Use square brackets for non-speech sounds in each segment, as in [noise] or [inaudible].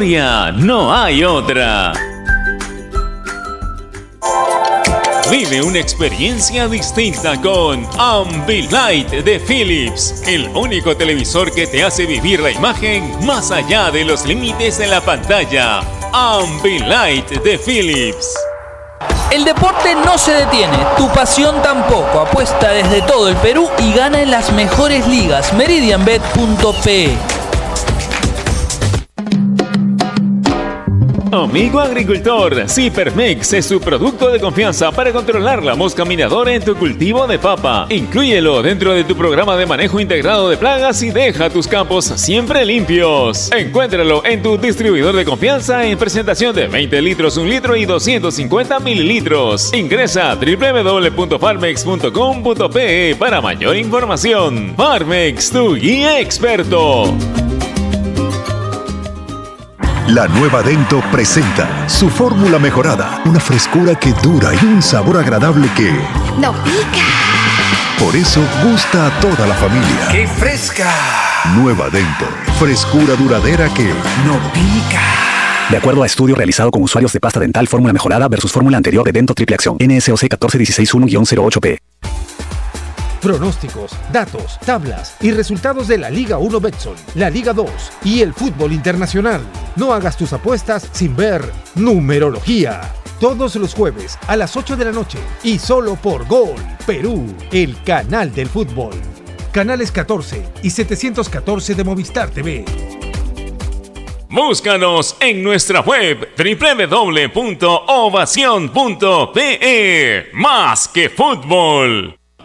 no hay otra. Vive una experiencia distinta con Ambilight de Philips, el único televisor que te hace vivir la imagen más allá de los límites de la pantalla. Ambilight de Philips. El deporte no se detiene, tu pasión tampoco. Apuesta desde todo el Perú y gana en las mejores ligas. Meridianbet.pe Amigo agricultor, Cipermex es su producto de confianza para controlar la mosca minadora en tu cultivo de papa. Inclúyelo dentro de tu programa de manejo integrado de plagas y deja tus campos siempre limpios. Encuéntralo en tu distribuidor de confianza en presentación de 20 litros, 1 litro y 250 mililitros. Ingresa a www.farmex.com.pe para mayor información. Farmex, tu guía experto. La nueva Dento presenta su fórmula mejorada, una frescura que dura y un sabor agradable que no pica. Por eso gusta a toda la familia. ¡Qué fresca! Nueva Dento, frescura duradera que no pica. De acuerdo a estudio realizado con usuarios de pasta dental fórmula mejorada versus fórmula anterior de Dento Triple Acción, NSOC 14161-08P pronósticos, datos, tablas y resultados de la Liga 1 Betson, la Liga 2 y el fútbol internacional. No hagas tus apuestas sin ver numerología. Todos los jueves a las 8 de la noche y solo por Gol Perú, el canal del fútbol. Canales 14 y 714 de Movistar TV. Búscanos en nuestra web www.ovacion.pe. Más que fútbol.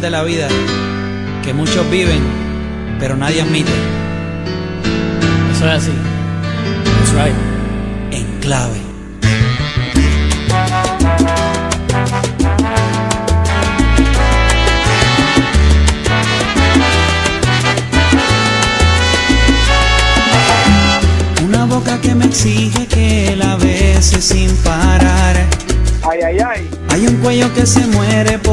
De la vida que muchos viven, pero nadie admite. Eso es así. That's right. En clave. Una boca que me exige que la bese sin parar. Ay, ay, ay. Hay un cuello que se muere por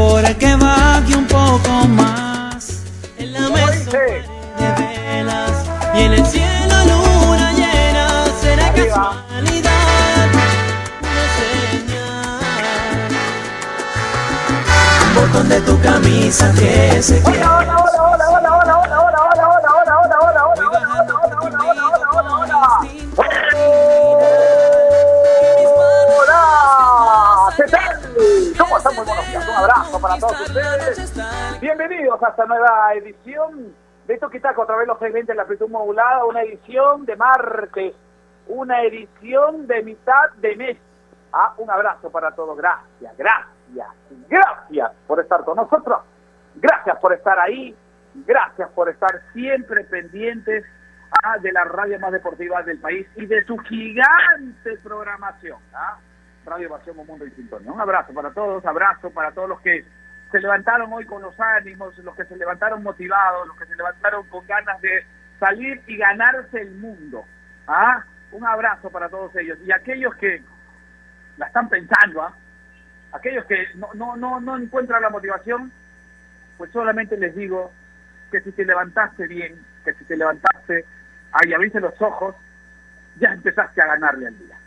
y en el cielo luna llena será casualidad una señal. Botón de tu camisa que se queda. Hola, hola, hola, hola, hola, hola, hola, hola, hola, hola, hola, hola, hola, hola, hola, ¿Cómo están? Muy buenos días. Un abrazo para todos ustedes. Bienvenidos a esta nueva edición de Toquitaco a través de los segmentos de la amplitud modulada. Una edición de martes. Una edición de mitad de mes. Ah, un abrazo para todos. Gracias, gracias, gracias por estar con nosotros. Gracias por estar ahí. Gracias por estar siempre pendientes ah, de la radio más deportiva del país y de su gigante programación. ¿ah? Radio Pasión Mundo y Sintonía. Un abrazo para todos, abrazo para todos los que se levantaron hoy con los ánimos, los que se levantaron motivados, los que se levantaron con ganas de salir y ganarse el mundo. ¿ah? Un abrazo para todos ellos. Y aquellos que la están pensando, ¿ah? aquellos que no, no, no, no encuentran la motivación, pues solamente les digo que si te levantaste bien, que si te levantaste, ahí abriste los ojos, ya empezaste a ganarle al día.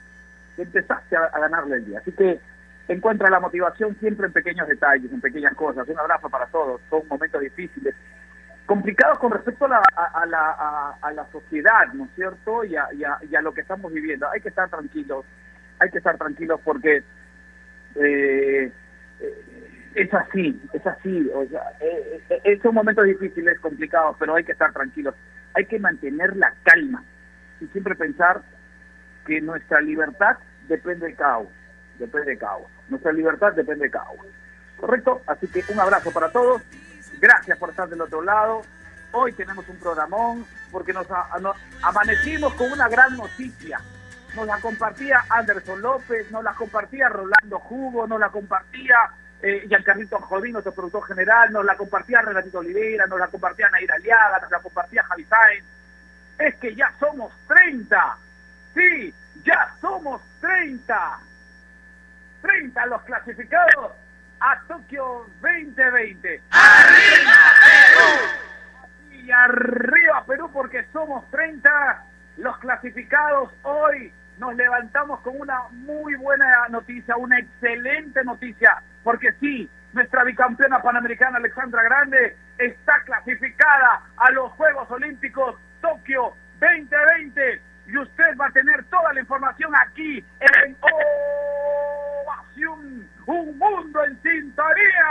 Empezaste a, a ganarle el día. Así que encuentra la motivación siempre en pequeños detalles, en pequeñas cosas. Un abrazo para todos. Son momentos difíciles, complicados con respecto a la, a, la, a, la sociedad, ¿no es cierto? Y a, lo que estamos viviendo. Hay que estar tranquilos, hay que estar tranquilos porque eh, eh, es así, es así. O sea, eh, eh, eh, son momentos difíciles, complicados, pero hay que estar tranquilos. Hay que mantener la calma y siempre pensar que nuestra libertad depende de caos, depende de caos. Nuestra libertad depende de caos. ¿Correcto? Así que un abrazo para todos. Gracias por estar del otro lado. Hoy tenemos un programón porque nos, amanecimos con una gran noticia. Nos la compartía Anderson López, nos la compartía Rolando Jugo, nos la compartía eh, Giancarlito Jodín, nuestro productor general, nos la compartía Renatito Oliveira, nos la compartía Naira Aliaga, nos la compartía Javi Sáenz. Es que ya somos 30. Sí, ya somos 30. 30 los clasificados a Tokio 2020. ¡Arriba Perú! Y arriba Perú porque somos 30 los clasificados hoy. Nos levantamos con una muy buena noticia, una excelente noticia, porque sí, nuestra bicampeona panamericana Alexandra Grande está clasificada a los Juegos Olímpicos Tokio 2020 y usted va a tener toda la información aquí en Ovación, un mundo en sintonía.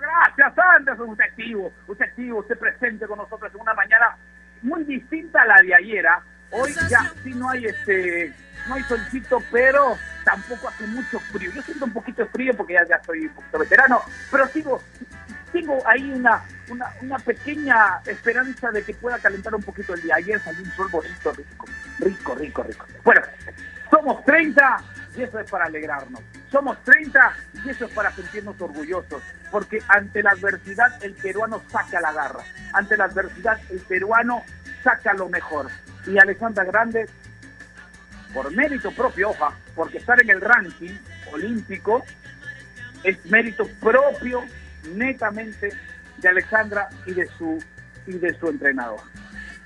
Gracias, Anderson. Usted activo, usted activo, usted presente con nosotros en una mañana muy distinta a la de ayer. ¿ah? Hoy ya sí no hay este, no hay solcito, pero tampoco hace mucho frío. Yo siento un poquito de frío porque ya, ya soy un poquito veterano, pero sigo, tengo ahí una, una, una pequeña esperanza de que pueda calentar un poquito el día. Ayer salió un sol bonito, rico, rico, rico, rico. Bueno, somos 30 y eso es para alegrarnos. Somos 30 y eso es para sentirnos orgullosos, porque ante la adversidad el peruano saca la garra, ante la adversidad el peruano saca lo mejor. Y Alexandra Grande, por mérito propio, hoja, porque estar en el ranking olímpico es mérito propio netamente de Alexandra y de su y de su entrenador.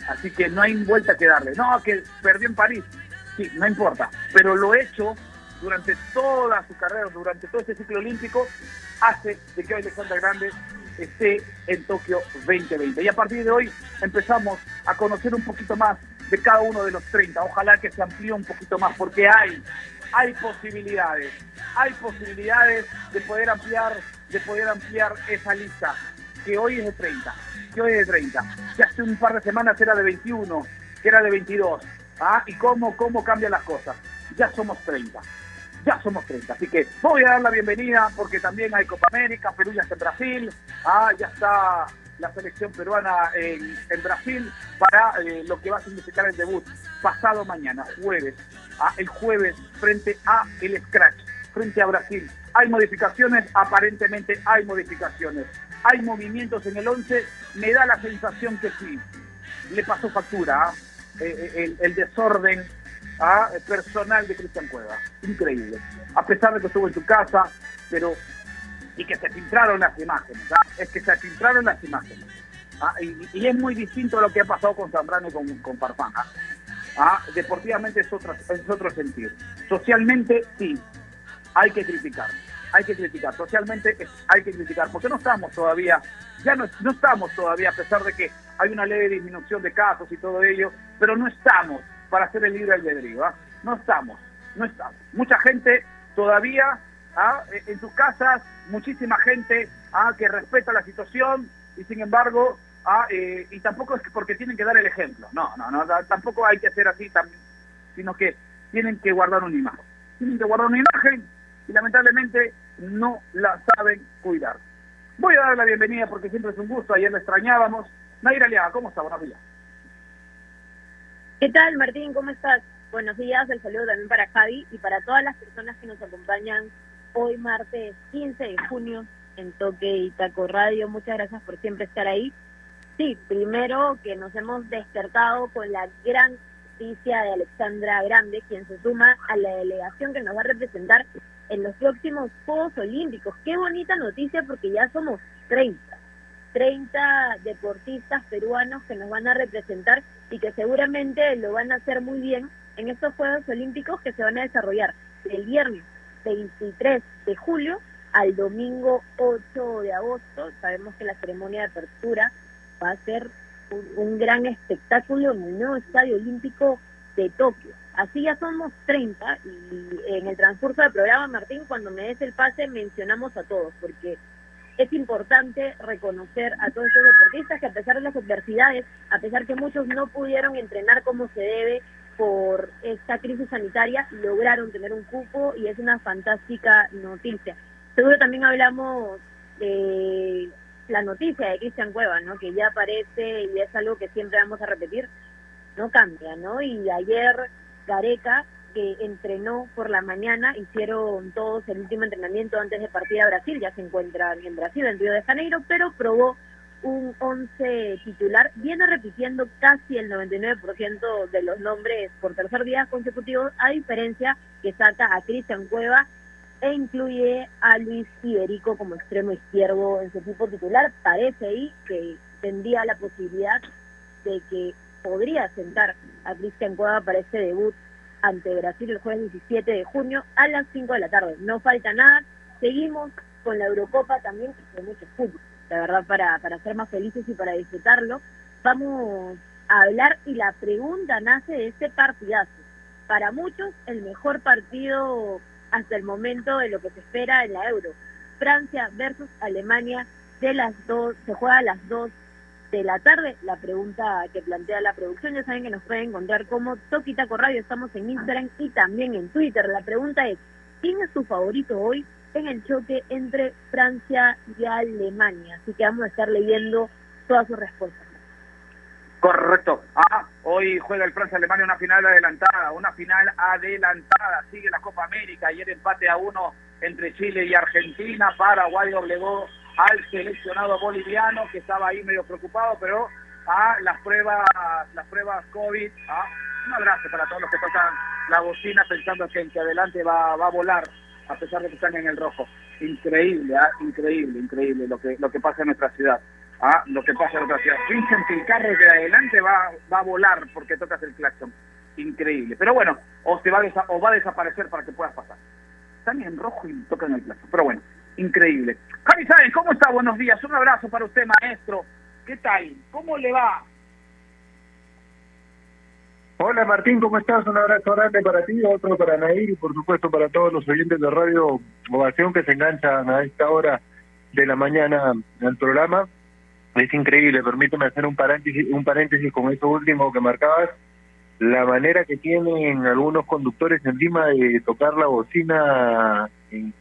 Así que no hay vuelta que darle. No, que perdió en París. Sí, no importa. Pero lo hecho durante toda su carrera, durante todo este ciclo olímpico, hace de que hoy Alexandra Grande esté en Tokio 2020. Y a partir de hoy empezamos a conocer un poquito más de cada uno de los 30. Ojalá que se amplíe un poquito más, porque hay, hay posibilidades, hay posibilidades de poder ampliar, de poder ampliar esa lista, que hoy es de 30, que hoy es de 30, que hace un par de semanas era de 21, que era de 22. ¿Ah? ¿Y cómo, cómo cambian las cosas? Ya somos 30 ya somos 30. Así que voy a dar la bienvenida porque también hay Copa América, Perú ya está en Brasil, ah, ya está la selección peruana en, en Brasil para eh, lo que va a significar el debut pasado mañana, jueves, ah, el jueves frente a el Scratch, frente a Brasil. Hay modificaciones, aparentemente hay modificaciones. Hay movimientos en el 11, me da la sensación que sí, le pasó factura, ¿ah? Eh, el, el desorden ¿ah? personal de Cristian Cueva. Increíble. A pesar de que estuvo en su casa, pero y que se filtraron las imágenes. ¿ah? Es que se filtraron las imágenes. ¿ah? Y, es muy distinto a lo que ha pasado con Zambrano y con, con Farfán. ¿ah? ¿Ah? Deportivamente es, otra, es otro sentido. Socialmente, sí, hay que criticar. Hay que criticar. Socialmente hay que criticar. Porque no estamos todavía, ya no, no estamos todavía, a pesar de que hay una leve disminución de casos y todo ello, pero no estamos para hacer el libre albedrío. ¿ah? No estamos, no estamos. Mucha gente todavía ¿ah? Eh, en sus casas, muchísima gente ¿ah? que respeta la situación y sin embargo. Eh, y tampoco es que porque tienen que dar el ejemplo. No, no, no, tampoco hay que hacer así, sino que tienen que guardar una imagen. Tienen que guardar una imagen y lamentablemente no la saben cuidar. Voy a dar la bienvenida porque siempre es un gusto, ayer la extrañábamos. Naira Aliaga, ¿cómo está? Buenos días. ¿Qué tal, Martín? ¿Cómo estás? Buenos días, el saludo también para Javi y para todas las personas que nos acompañan hoy martes 15 de junio en Toque y Taco Radio. Muchas gracias por siempre estar ahí. Sí, primero que nos hemos despertado con la gran noticia de Alexandra Grande, quien se suma a la delegación que nos va a representar en los próximos Juegos Olímpicos. Qué bonita noticia porque ya somos 30. 30 deportistas peruanos que nos van a representar y que seguramente lo van a hacer muy bien en estos Juegos Olímpicos que se van a desarrollar del viernes 23 de julio al domingo 8 de agosto. Sabemos que la ceremonia de apertura va a ser un, un gran espectáculo en el nuevo Estadio Olímpico de Tokio. Así ya somos 30 y en el transcurso del programa, Martín, cuando me des el pase mencionamos a todos, porque es importante reconocer a todos estos deportistas que a pesar de las adversidades, a pesar que muchos no pudieron entrenar como se debe por esta crisis sanitaria, lograron tener un cupo y es una fantástica noticia. Seguro también hablamos de la noticia de Cristian Cueva, ¿no? que ya aparece y es algo que siempre vamos a repetir, no cambia, ¿no? Y ayer Gareca, que entrenó por la mañana, hicieron todos el último entrenamiento antes de partir a Brasil, ya se encuentra en Brasil, en Río de Janeiro, pero probó un 11 titular, viene repitiendo casi el 99% de los nombres por tercer día consecutivo, a diferencia que saca a Cristian Cueva e incluye a Luis Iberico como extremo izquierdo en su equipo titular. Parece ahí que tendría la posibilidad de que podría sentar a Cristian Cueva para ese debut ante Brasil el jueves 17 de junio a las 5 de la tarde. No falta nada, seguimos con la Eurocopa también, de mucho fútbol, la verdad, para, para ser más felices y para disfrutarlo. Vamos a hablar y la pregunta nace de este partidazo. Para muchos, el mejor partido hasta el momento de lo que se espera en la Euro. Francia versus Alemania de las dos, se juega a las 2 de la tarde. La pregunta que plantea la producción, ya saben que nos pueden encontrar como Toquitaco Radio, estamos en Instagram y también en Twitter. La pregunta es, ¿quién es tu favorito hoy en el choque entre Francia y Alemania? Así que vamos a estar leyendo todas sus respuestas. Correcto. Ah, hoy juega el Francia-Alemania una final adelantada, una final adelantada. Sigue la Copa América. Ayer empate a uno entre Chile y Argentina. Paraguay doblegó al seleccionado boliviano que estaba ahí medio preocupado, pero a las pruebas, las pruebas COVID. Ah, un abrazo para todos los que tocan la bocina pensando que en que adelante va, va a volar a pesar de que están en el rojo. Increíble, ah, increíble, increíble lo que lo que pasa en nuestra ciudad. Ah, lo que pasa en nuestra ciudad. Piensan que el carro de adelante va, va a volar porque tocas el claxon. Increíble. Pero bueno, o, se va a o va a desaparecer para que puedas pasar. Están en rojo y tocan el claxon. Pero bueno, increíble. Javi Sáenz, ¿cómo está? Buenos días. Un abrazo para usted, maestro. ¿Qué tal? ¿Cómo le va? Hola Martín, ¿cómo estás? Un abrazo grande para ti, otro para Nair y por supuesto para todos los oyentes de Radio Ovación que se enganchan a esta hora de la mañana al programa. Es increíble, permíteme hacer un paréntesis, un paréntesis con eso último que marcabas. La manera que tienen algunos conductores encima de tocar la bocina en,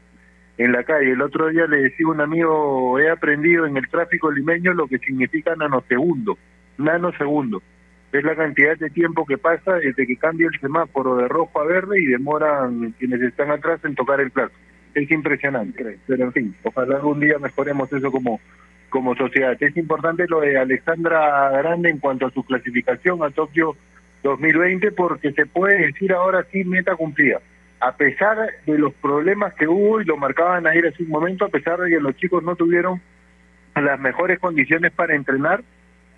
en la calle. El otro día le decía a un amigo, he aprendido en el tráfico limeño lo que significa nanosegundo. Nanosegundo es la cantidad de tiempo que pasa desde que cambia el semáforo de rojo a verde y demoran quienes están atrás en tocar el plato. Es impresionante, pero en fin, ojalá algún día mejoremos eso como, como sociedad. Es importante lo de Alexandra Grande en cuanto a su clasificación a Tokio 2020 porque se puede decir ahora sí meta cumplida. A pesar de los problemas que hubo, y lo marcaban ayer hace un momento, a pesar de que los chicos no tuvieron las mejores condiciones para entrenar,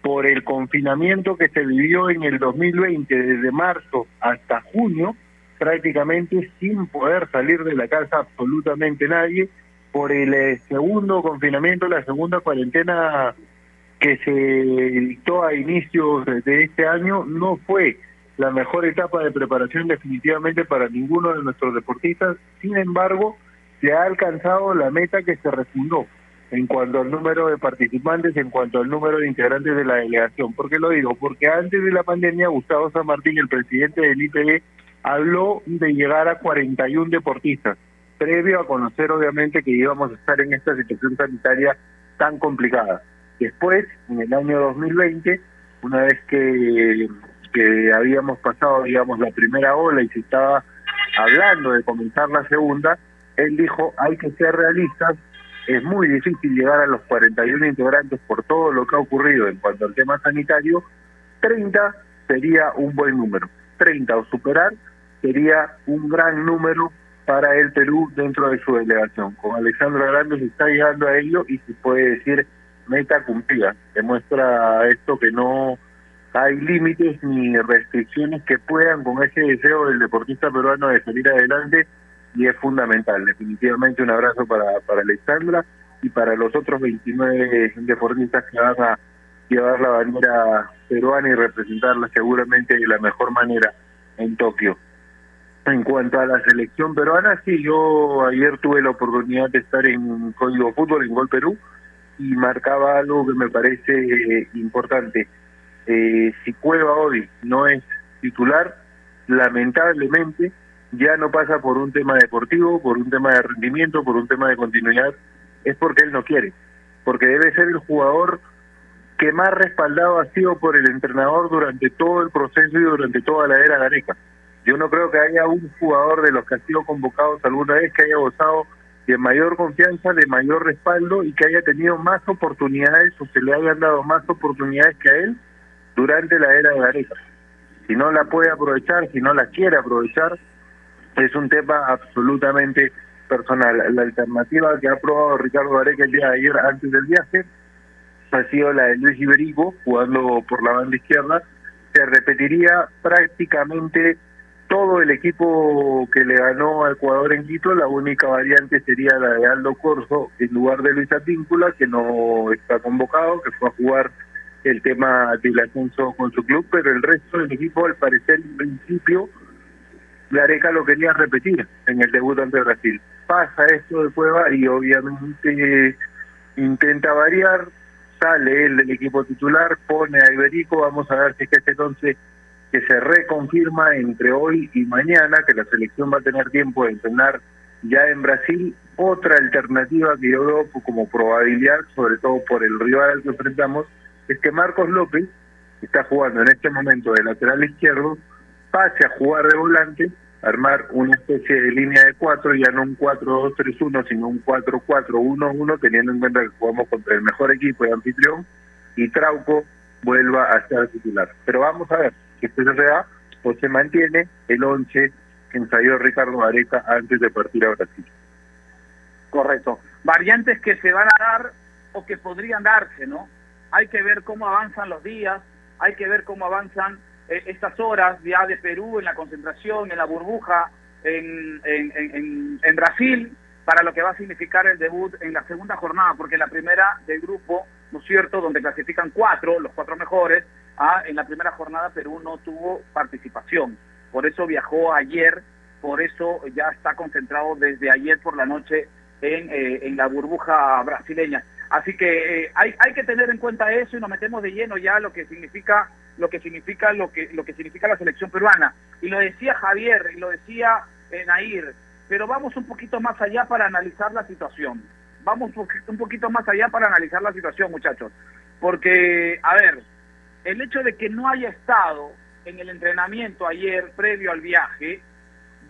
por el confinamiento que se vivió en el 2020 desde marzo hasta junio, prácticamente sin poder salir de la casa absolutamente nadie, por el eh, segundo confinamiento, la segunda cuarentena que se dictó a inicios de este año, no fue la mejor etapa de preparación definitivamente para ninguno de nuestros deportistas, sin embargo, se ha alcanzado la meta que se refundó en cuanto al número de participantes, en cuanto al número de integrantes de la delegación. ¿Por qué lo digo? Porque antes de la pandemia, Gustavo San Martín, el presidente del IPD, habló de llegar a 41 deportistas, previo a conocer obviamente que íbamos a estar en esta situación sanitaria tan complicada. Después, en el año 2020, una vez que, que habíamos pasado, digamos, la primera ola y se estaba hablando de comenzar la segunda, él dijo, hay que ser realistas, es muy difícil llegar a los 41 integrantes por todo lo que ha ocurrido en cuanto al tema sanitario, 30 sería un buen número. 30 o superar sería un gran número para el Perú dentro de su delegación. Con Alexandro Grande se está llegando a ello y se puede decir meta cumplida. Demuestra esto que no hay límites ni restricciones que puedan con ese deseo del deportista peruano de salir adelante y es fundamental. Definitivamente un abrazo para, para Alexandra y para los otros 29 deportistas que van a llevar la bandera peruana y representarla seguramente de la mejor manera en Tokio. En cuanto a la selección peruana, sí, yo ayer tuve la oportunidad de estar en Código Fútbol, en Gol Perú, y marcaba algo que me parece eh, importante. Eh, si Cueva hoy no es titular, lamentablemente ya no pasa por un tema deportivo, por un tema de rendimiento, por un tema de continuidad, es porque él no quiere, porque debe ser el jugador que más respaldado ha sido por el entrenador durante todo el proceso y durante toda la era Gareca. Yo no creo que haya un jugador de los que han sido convocados alguna vez que haya gozado de mayor confianza, de mayor respaldo y que haya tenido más oportunidades o se le hayan dado más oportunidades que a él durante la era de Gareca. Si no la puede aprovechar, si no la quiere aprovechar, es un tema absolutamente personal. La alternativa que ha probado Ricardo Gareca el día de ayer antes del viaje ha sido la de Luis Iberico, jugando por la banda izquierda. Se repetiría prácticamente todo el equipo que le ganó a Ecuador en Quito, la única variante sería la de Aldo Corso en lugar de Luis Atíncula, que no está convocado, que fue a jugar el tema del ascenso con su club, pero el resto del equipo, al parecer, en principio, Gareca lo quería repetir en el debut ante Brasil. Pasa esto de Cueva y obviamente intenta variar, sale él del equipo titular, pone a Iberico, vamos a ver si es que este once que se reconfirma entre hoy y mañana, que la selección va a tener tiempo de entrenar ya en Brasil, otra alternativa que yo veo como probabilidad, sobre todo por el rival al que enfrentamos, es que Marcos López, que está jugando en este momento de lateral izquierdo, pase a jugar de volante, armar una especie de línea de cuatro, ya no un 4-2-3-1, sino un 4-4-1-1, teniendo en cuenta que jugamos contra el mejor equipo de anfitrión, y Trauco vuelva a ser titular. Pero vamos a ver si esto se da o se mantiene el 11 que ensayó Ricardo Areca antes de partir a Brasil. Correcto. Variantes que se van a dar o que podrían darse, ¿no? Hay que ver cómo avanzan los días, hay que ver cómo avanzan eh, estas horas ya de Perú en la concentración, en la burbuja, en, en, en, en, Brasil, para lo que va a significar el debut en la segunda jornada, porque la primera del grupo, ¿no es cierto?, donde clasifican cuatro, los cuatro mejores, ah, en la primera jornada Perú no tuvo participación. Por eso viajó ayer, por eso ya está concentrado desde ayer por la noche en, eh, en la burbuja brasileña. Así que eh, hay, hay que tener en cuenta eso y nos metemos de lleno ya lo que significa lo que significa lo que lo que significa la selección peruana. Y lo decía Javier y lo decía eh, Nair, pero vamos un poquito más allá para analizar la situación. Vamos un poquito más allá para analizar la situación, muchachos. Porque, a ver, el hecho de que no haya estado en el entrenamiento ayer previo al viaje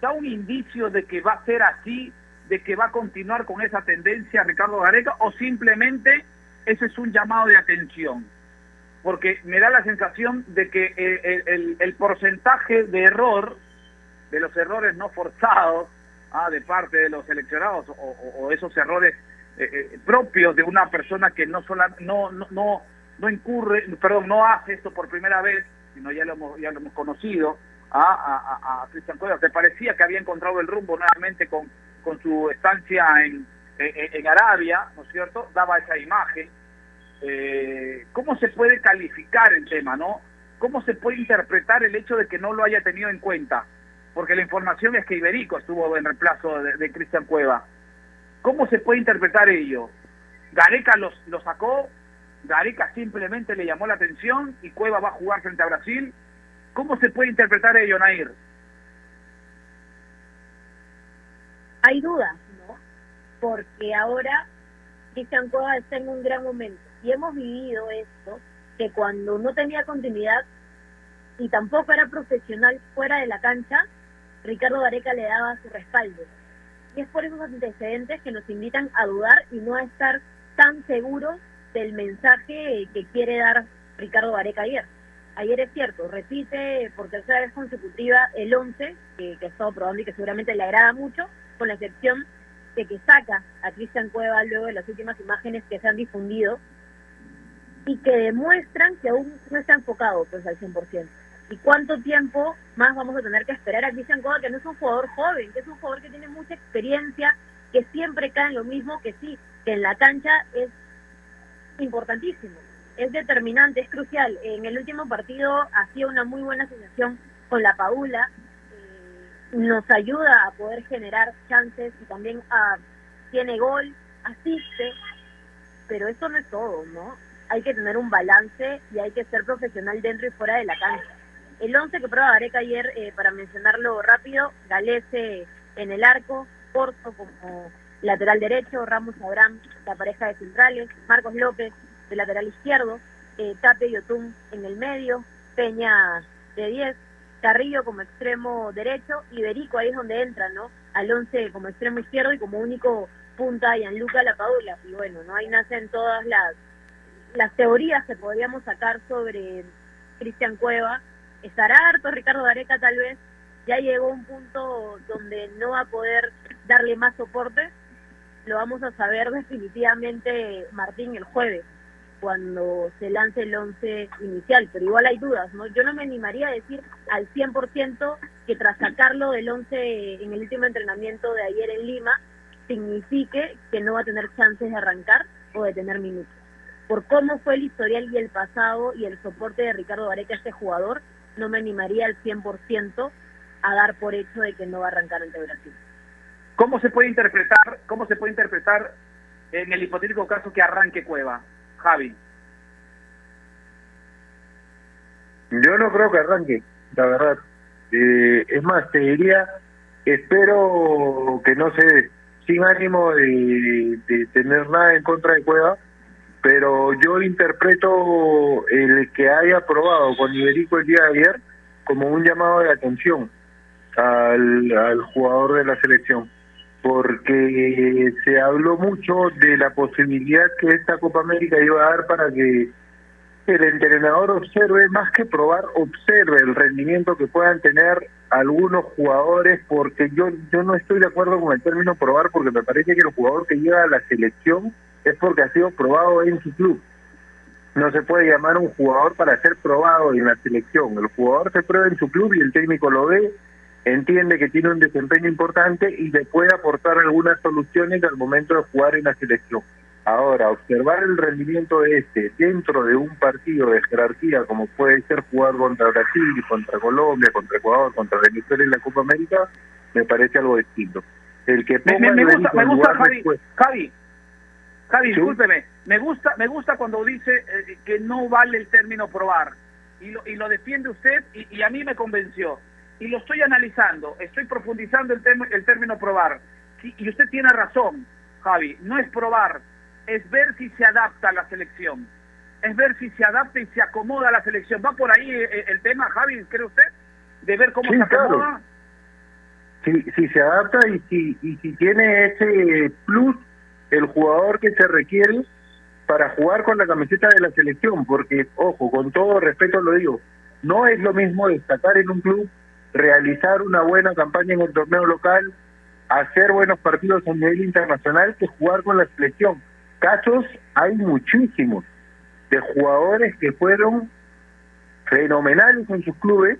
da un indicio de que va a ser así de que va a continuar con esa tendencia Ricardo Gareca o simplemente ese es un llamado de atención? Porque me da la sensación de que el, el, el porcentaje de error, de los errores no forzados, ah, de parte de los seleccionados o, esos errores eh, eh, propios de una persona que no, sola, no, no, no, no incurre, perdón, no hace esto por primera vez, sino ya lo hemos, ya lo hemos conocido, a, a, a Cristian Cuevas, que parecía que había encontrado el rumbo nuevamente con, con su estancia en, en, Arabia, ¿no es cierto? Daba esa imagen. Eh, ¿Cómo se puede calificar el tema, no? ¿Cómo se puede interpretar el hecho de que no lo haya tenido en cuenta? Porque la información es que Iberico estuvo en reemplazo de, de Cristian Cueva. ¿Cómo se puede interpretar ello? Gareca los, lo sacó, Gareca simplemente le llamó la atención y Cueva va a jugar frente a Brasil. ¿Cómo se puede interpretar ello, Nair? Hay dudas, ¿no? Porque ahora Cristian Cueva está en un gran momento y hemos vivido esto, que cuando no tenía continuidad y tampoco era profesional fuera de la cancha, Ricardo Gareca le daba su respaldo. Y es por esos antecedentes que nos invitan a dudar y no a estar tan seguros del mensaje que quiere dar Ricardo Gareca ayer. Ayer es cierto, repite por tercera vez consecutiva el 11, que, que ha estado probando y que seguramente le agrada mucho, con la excepción de que saca a Cristian Cueva luego de las últimas imágenes que se han difundido y que demuestran que aún no está enfocado pues al 100%. ¿Y cuánto tiempo más vamos a tener que esperar a Cristian Cueva, que no es un jugador joven, que es un jugador que tiene mucha experiencia, que siempre cae en lo mismo, que sí, que en la cancha es importantísimo, es determinante, es crucial. En el último partido hacía una muy buena asociación con la Paula, nos ayuda a poder generar chances y también a, tiene gol, asiste, pero eso no es todo, ¿no? Hay que tener un balance y hay que ser profesional dentro y fuera de la cancha. El 11 que prueba Gareca ayer, eh, para mencionarlo rápido, Galese en el arco, Corso como lateral derecho, Ramos Abraham, la pareja de centrales, Marcos López de lateral izquierdo, eh, Tape y Otún en el medio, Peña de 10, Carrillo como extremo derecho y Berico ahí es donde entra, ¿no? Al 11 como extremo izquierdo y como único punta Gianluca Lapadula. Y bueno, ¿no? Ahí nacen todas las, las teorías que podríamos sacar sobre Cristian Cueva. Estará harto Ricardo Gareca tal vez, ya llegó un punto donde no va a poder darle más soporte. Lo vamos a saber definitivamente Martín el jueves cuando se lance el 11 inicial, pero igual hay dudas, ¿no? Yo no me animaría a decir al 100% que tras sacarlo del 11 en el último entrenamiento de ayer en Lima, signifique que no va a tener chances de arrancar o de tener minutos. Por cómo fue el historial y el pasado y el soporte de Ricardo Vareca a este jugador, no me animaría al 100% a dar por hecho de que no va a arrancar ante Brasil. ¿Cómo se puede interpretar, cómo se puede interpretar en el hipotético caso que arranque Cueva? Javi. Yo no creo que arranque, la verdad. Eh, es más, te diría, espero que no se, sin ánimo de, de tener nada en contra de Cueva, pero yo interpreto el que haya aprobado con Iberico el día de ayer como un llamado de atención al, al jugador de la selección porque se habló mucho de la posibilidad que esta Copa América iba a dar para que el entrenador observe, más que probar, observe el rendimiento que puedan tener algunos jugadores, porque yo, yo no estoy de acuerdo con el término probar, porque me parece que el jugador que llega a la selección es porque ha sido probado en su club. No se puede llamar un jugador para ser probado en la selección. El jugador se prueba en su club y el técnico lo ve entiende que tiene un desempeño importante y le puede aportar algunas soluciones al momento de jugar en la selección. Ahora, observar el rendimiento de este dentro de un partido de jerarquía como puede ser jugar contra Brasil, contra Colombia, contra Ecuador, contra Venezuela en la Copa América, me parece algo distinto. El que me, me, gusta, me gusta Javi, Javi, Javi, discúlpeme, me gusta, me gusta cuando dice eh, que no vale el término probar y lo, y lo defiende usted y, y a mí me convenció y lo estoy analizando, estoy profundizando el, el término probar. y usted tiene razón, Javi, no es probar, es ver si se adapta a la selección. Es ver si se adapta y se acomoda a la selección. ¿Va por ahí eh, el tema, Javi, cree usted? De ver cómo se acomoda. Si, si se adapta y si, y si tiene ese plus el jugador que se requiere para jugar con la camiseta de la selección, porque, ojo, con todo respeto lo digo, no es lo mismo destacar en un club realizar una buena campaña en el torneo local, hacer buenos partidos a nivel internacional que jugar con la selección. Casos hay muchísimos de jugadores que fueron fenomenales en sus clubes,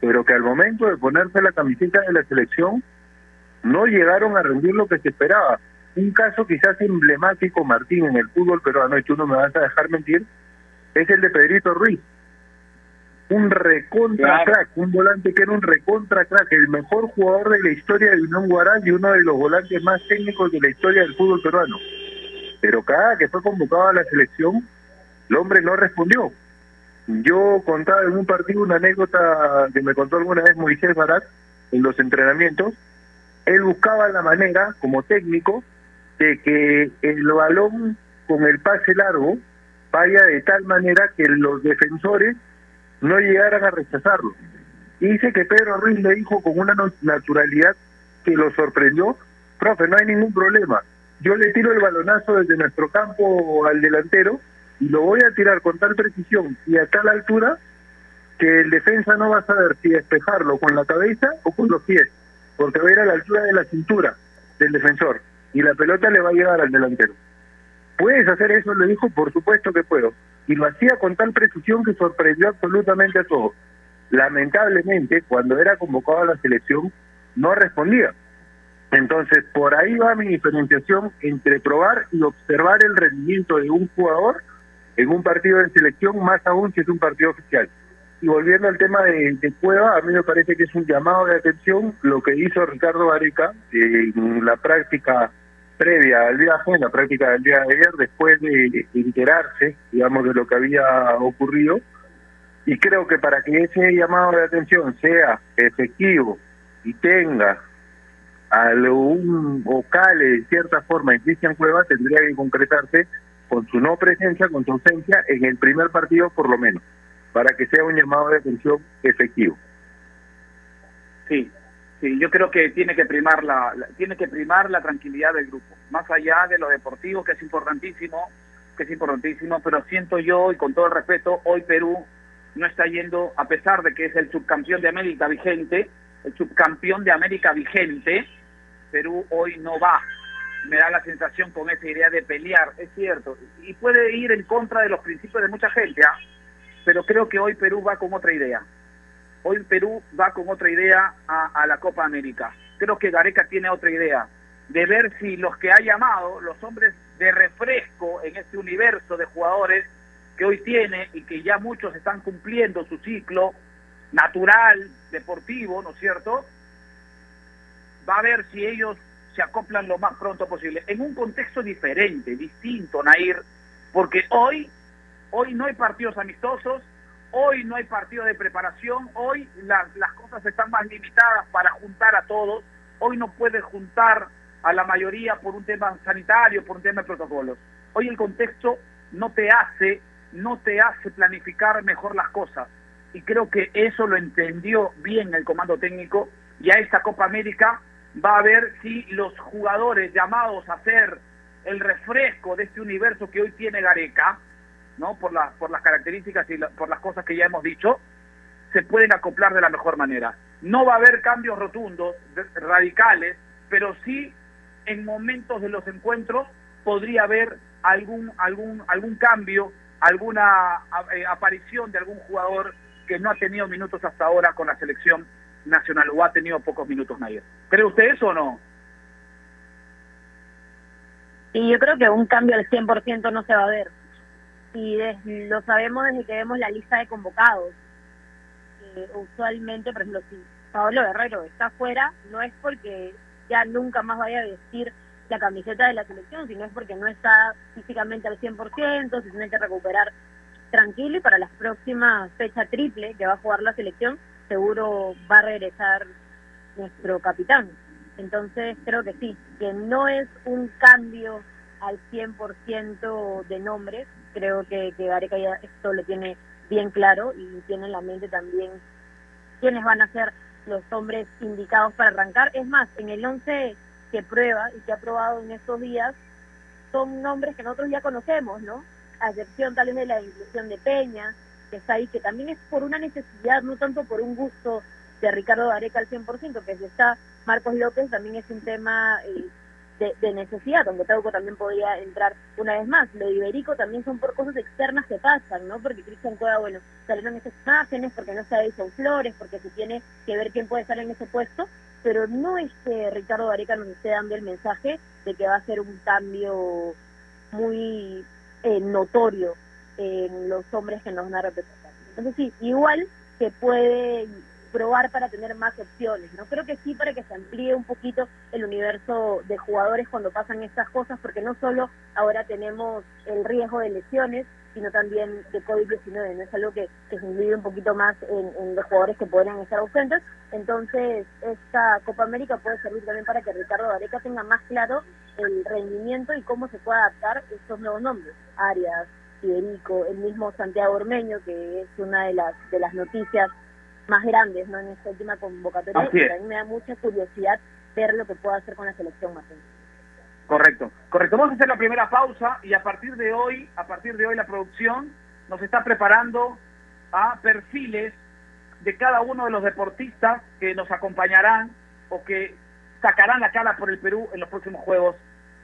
pero que al momento de ponerse la camiseta de la selección no llegaron a rendir lo que se esperaba. Un caso quizás emblemático, Martín, en el fútbol peruano, y tú no me vas a dejar mentir, es el de Pedrito Ruiz un recontra crack, un volante que era un recontra crack, el mejor jugador de la historia de Unión Guaral y uno de los volantes más técnicos de la historia del fútbol peruano. Pero cada que fue convocado a la selección, el hombre no respondió. Yo contaba en un partido una anécdota que me contó alguna vez Moisés Barat en los entrenamientos. Él buscaba la manera, como técnico, de que el balón con el pase largo vaya de tal manera que los defensores no llegaran a rechazarlo. Y dice que Pedro Ruiz le dijo con una naturalidad que lo sorprendió, profe, no hay ningún problema. Yo le tiro el balonazo desde nuestro campo al delantero y lo voy a tirar con tal precisión y a tal altura que el defensa no va a saber si despejarlo con la cabeza o con los pies, porque va a ir a la altura de la cintura. del defensor y la pelota le va a llegar al delantero. ¿Puedes hacer eso? Le dijo, por supuesto que puedo. Y lo hacía con tal precisión que sorprendió absolutamente a todos. Lamentablemente, cuando era convocado a la selección, no respondía. Entonces, por ahí va mi diferenciación entre probar y observar el rendimiento de un jugador en un partido de selección, más aún si es un partido oficial. Y volviendo al tema de, de Cueva, a mí me parece que es un llamado de atención lo que hizo Ricardo Vareca en la práctica previa al viaje, en la práctica del día de ayer, después de enterarse, digamos, de lo que había ocurrido. Y creo que para que ese llamado de atención sea efectivo y tenga algún vocal de cierta forma en Cristian Cueva, tendría que concretarse con su no presencia, con su ausencia, en el primer partido por lo menos, para que sea un llamado de atención efectivo. Sí, sí, yo creo que tiene que primar la, tiene que primar la tranquilidad del grupo, más allá de lo deportivo que es importantísimo, que es importantísimo, pero siento yo y con todo el respeto, hoy Perú no está yendo a pesar de que es el subcampeón de América vigente, el subcampeón de América vigente, Perú hoy no va. Me da la sensación con esa idea de pelear, es cierto, y puede ir en contra de los principios de mucha gente, ¿ah? pero creo que hoy Perú va con otra idea. Hoy Perú va con otra idea a, la Copa América. Creo que Gareca tiene otra idea, de ver si los que ha llamado, los hombres de refresco en este universo de jugadores que hoy tiene y que ya muchos están cumpliendo su ciclo natural, deportivo, ¿no es cierto? Va a ver si ellos se acoplan lo más pronto posible, en un contexto diferente, distinto, Nair, porque hoy, hoy no hay partidos amistosos, hoy no hay partido de preparación, hoy la- las cosas están más limitadas para juntar a todos, hoy no puedes juntar a la mayoría por un tema sanitario, por un tema de protocolos. Hoy el contexto no te hace, no te hace planificar mejor las cosas. Y creo que eso lo entendió bien el comando técnico y a esta Copa América va a ver si los jugadores llamados a ser el refresco de este universo que hoy tiene Gareca, ¿no? Por, la- por las características y la- por las cosas que ya hemos dicho, se pueden acoplar de la mejor manera. No va a haber cambios rotundos, radicales, pero sí en momentos de los encuentros podría haber algún algún algún cambio, alguna eh, aparición de algún jugador que no ha tenido minutos hasta ahora con la selección nacional o ha tenido pocos minutos Nayer. ¿Cree usted eso o no? Y yo creo que un cambio al 100% no se va a ver. Y lo sabemos desde que vemos la lista de convocados. Que usualmente, por ejemplo, si Pablo Guerrero está fuera, no es porque ya nunca más vaya a vestir la camiseta de la selección, sino es porque no está físicamente al 100%, se tiene que recuperar tranquilo y para las próximas fecha triple que va a jugar la selección, seguro va a regresar nuestro capitán. Entonces creo que sí, que no es un cambio al 100% de nombres, creo que, que Gareca ya esto lo tiene bien claro y tiene en la mente también quiénes van a ser los hombres indicados para arrancar. Es más, en el 11 que prueba y que ha probado en estos días, son nombres que nosotros ya conocemos, ¿no? A excepción tal vez de la inclusión de Peña, que está ahí, que también es por una necesidad, no tanto por un gusto de Ricardo Gareca al 100%, que si está Marcos López también es un tema eh, de, de necesidad, aunque Tauco también podría entrar una vez más. Lo de Iberico también son por cosas externas que pasan, ¿no? Porque Cristian Cueva, bueno, salieron esas imágenes, porque no está Edison Flores, porque se tiene que ver quién puede estar en ese puesto, pero no es que Ricardo Gareca nos esté dando el mensaje de que va a ser un cambio muy eh, notorio en los hombres que nos van a representar. Entonces sí, igual que puede probar para tener más opciones, ¿no? Creo que sí para que se amplíe un poquito el universo de jugadores cuando pasan estas cosas, porque no solo ahora tenemos el riesgo de lesiones, sino también de COVID-19, ¿no? Es algo que, se incluye un poquito más en, en los jugadores que podrían estar ausentes. Entonces, esta Copa América puede servir también para que Ricardo Gareca tenga más claro el rendimiento y cómo se puede adaptar estos nuevos nombres. Arias, Iberico, el mismo Santiago Ormeño, que es una de las, de las noticias más grandes ¿no? en esta última convocatoria. Así y también me da mucha curiosidad ver lo que pueda hacer con la selección Martín. Correcto, correcto. Vamos a hacer la primera pausa y a partir de hoy, a partir de hoy la producción nos está preparando a perfiles de cada uno de los deportistas que nos acompañarán o que sacarán la cara por el Perú en los próximos Juegos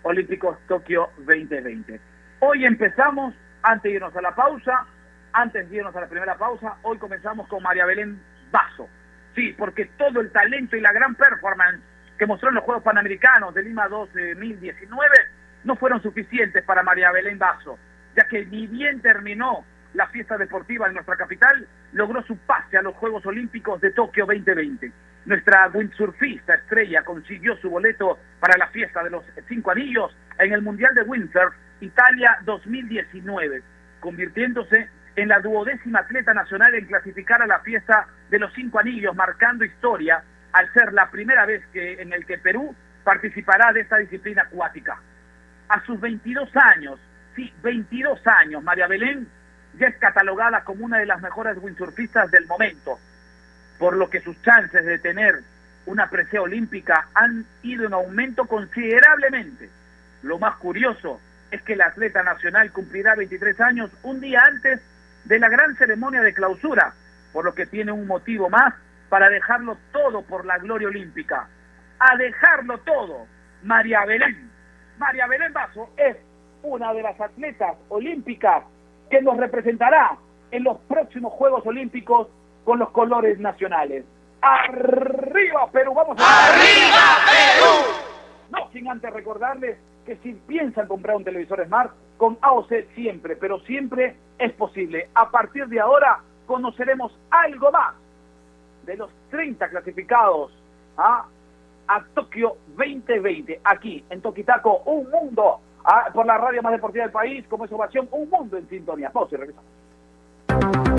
Olímpicos Tokio 2020. Hoy empezamos, antes de irnos a la pausa, antes de irnos a la primera pausa, hoy comenzamos con María Belén Vaso. Sí, porque todo el talento y la gran performance que mostró en los Juegos Panamericanos de Lima 2019 no fueron suficientes para María Belén Vaso, ya que ni bien terminó la fiesta deportiva en nuestra capital, logró su pase a los Juegos Olímpicos de Tokio 2020. Nuestra windsurfista estrella consiguió su boleto para la fiesta de los cinco anillos en el Mundial de Windsurf Italia 2019, convirtiéndose en la duodécima atleta nacional en clasificar a la fiesta de los cinco anillos, marcando historia al ser la primera vez que en el que Perú participará de esta disciplina acuática. A sus 22 años, sí, 22 años, María Belén ya es catalogada como una de las mejores windsurfistas del momento, por lo que sus chances de tener una presea olímpica han ido en aumento considerablemente. Lo más curioso es que la atleta nacional cumplirá 23 años un día antes de la gran ceremonia de clausura, por lo que tiene un motivo más para dejarlo todo por la gloria olímpica. A dejarlo todo, María Belén. María Belén Vaso es una de las atletas olímpicas que nos representará en los próximos Juegos Olímpicos con los colores nacionales. ¡Arriba Perú! ¡Vamos a ¡Arriba Perú! No sin antes recordarles que si piensan comprar un televisor Smart, con AOC siempre, pero siempre es posible. A partir de ahora conoceremos algo más de los 30 clasificados ¿ah? a Tokio 2020, aquí en Toquitaco, un mundo ¿ah? por la radio más deportiva del país, como es ovación, un mundo en sintonía. Pausa y regresamos.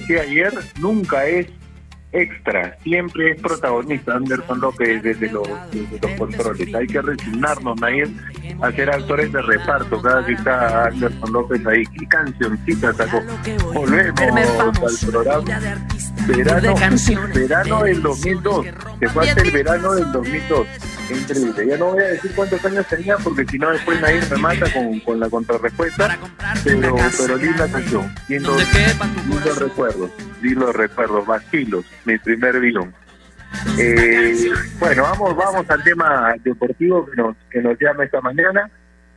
Decía ayer, nunca es extra, siempre es protagonista Anderson López desde los, controles. Hay que resignarnos, Nair, a ser actores de reparto cada que está Anderson López ahí. ¿Qué cancioncita sacó? Volvemos al programa. Verano, verano del 2002. Se fue hasta el verano del 2002. Increíble. Ya no voy a decir cuántos años tenía porque si no después nadie me mata con, con la contrarrespuesta. Pero, pero linda canción. Lindo, lindo recuerdos. Lindo recuerdos. Vacilos. Mi primer vino. Eh, bueno, vamos, vamos al tema deportivo que nos, que nos llama esta mañana,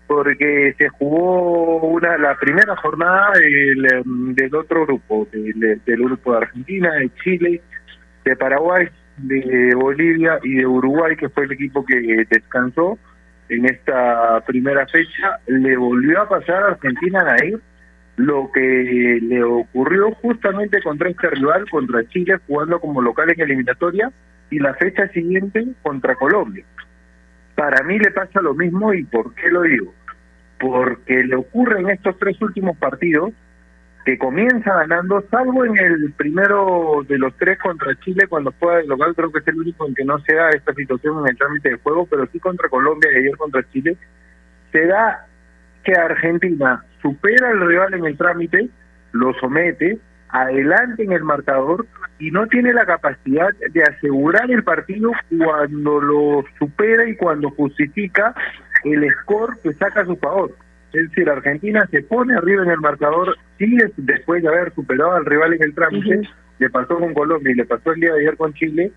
porque se jugó una la primera jornada del, em, del otro grupo, del, del grupo de Argentina, de Chile, de Paraguay, de Bolivia y de Uruguay, que fue el equipo que descansó en esta primera fecha. Le volvió a pasar a Argentina a ir lo que le ocurrió justamente contra este rival, contra Chile, jugando como local en eliminatoria, y la fecha siguiente contra Colombia. Para mí le pasa lo mismo, ¿y por qué lo digo? Porque le ocurre en estos tres últimos partidos que comienza ganando, salvo en el primero de los tres contra Chile, cuando juega de local, creo que es el único en que no se da esta situación en el trámite de juego, pero sí contra Colombia y ayer contra Chile, se da que Argentina supera al rival en el trámite, lo somete, adelante en el marcador y no tiene la capacidad de asegurar el partido cuando lo supera y cuando justifica el score que saca a su favor. Es decir, Argentina se pone arriba en el marcador, sigue después de haber superado al rival en el trámite, le pasó con Colombia y le pasó el día de ayer con Chile,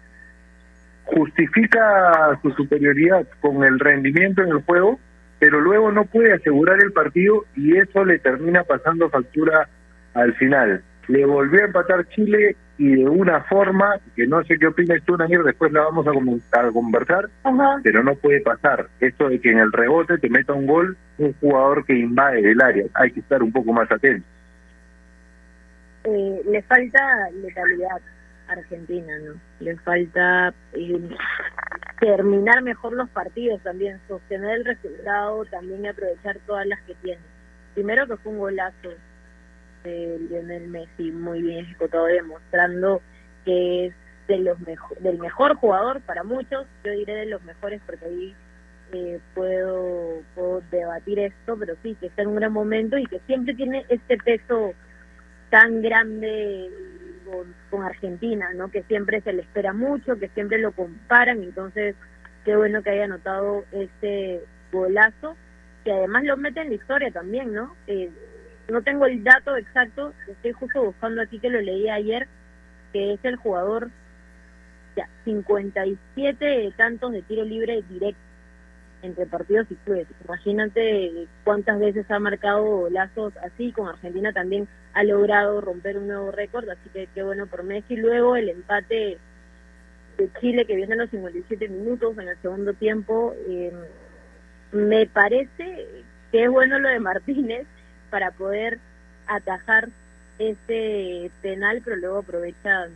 justifica su superioridad con el rendimiento en el juego, pero luego no puede asegurar el partido y eso le termina pasando factura al final. Le volvió a empatar Chile y de una forma que no sé qué opinas tú, Nanir, después la vamos a, conversar, pero no puede pasar. Esto de que en el rebote te meta un gol un jugador que invade el área. Hay que estar un poco más atento. eh, le falta letalidad Argentina, ¿no? Le falta eh, terminar mejor los partidos también, sostener el resultado, también y aprovechar todas las que tiene. Primero que fue un golazo de Lionel Messi, muy bien ejecutado, demostrando que es de los mejo- del mejor jugador para muchos, yo diré de los mejores porque ahí eh, puedo, puedo debatir esto, pero sí, que está en un gran momento y que siempre tiene este peso tan grande con, con Argentina, ¿no? Que siempre se le espera mucho, que siempre lo comparan, entonces qué bueno que haya anotado este golazo, que además lo mete en la historia también, ¿no? Eh, no tengo el dato exacto, estoy justo buscando aquí que lo leí ayer, que es el jugador, ya, 57 tantos de tiro libre directo entre partidos y clubes. Imagínate cuántas veces ha marcado golazos así, con Argentina también ha logrado romper un nuevo récord, así que qué bueno por Messi. Luego el empate de Chile que viene a los 57 minutos en el segundo tiempo, eh, me parece que es bueno lo de Martínez para poder atajar ese penal, pero luego aprovecha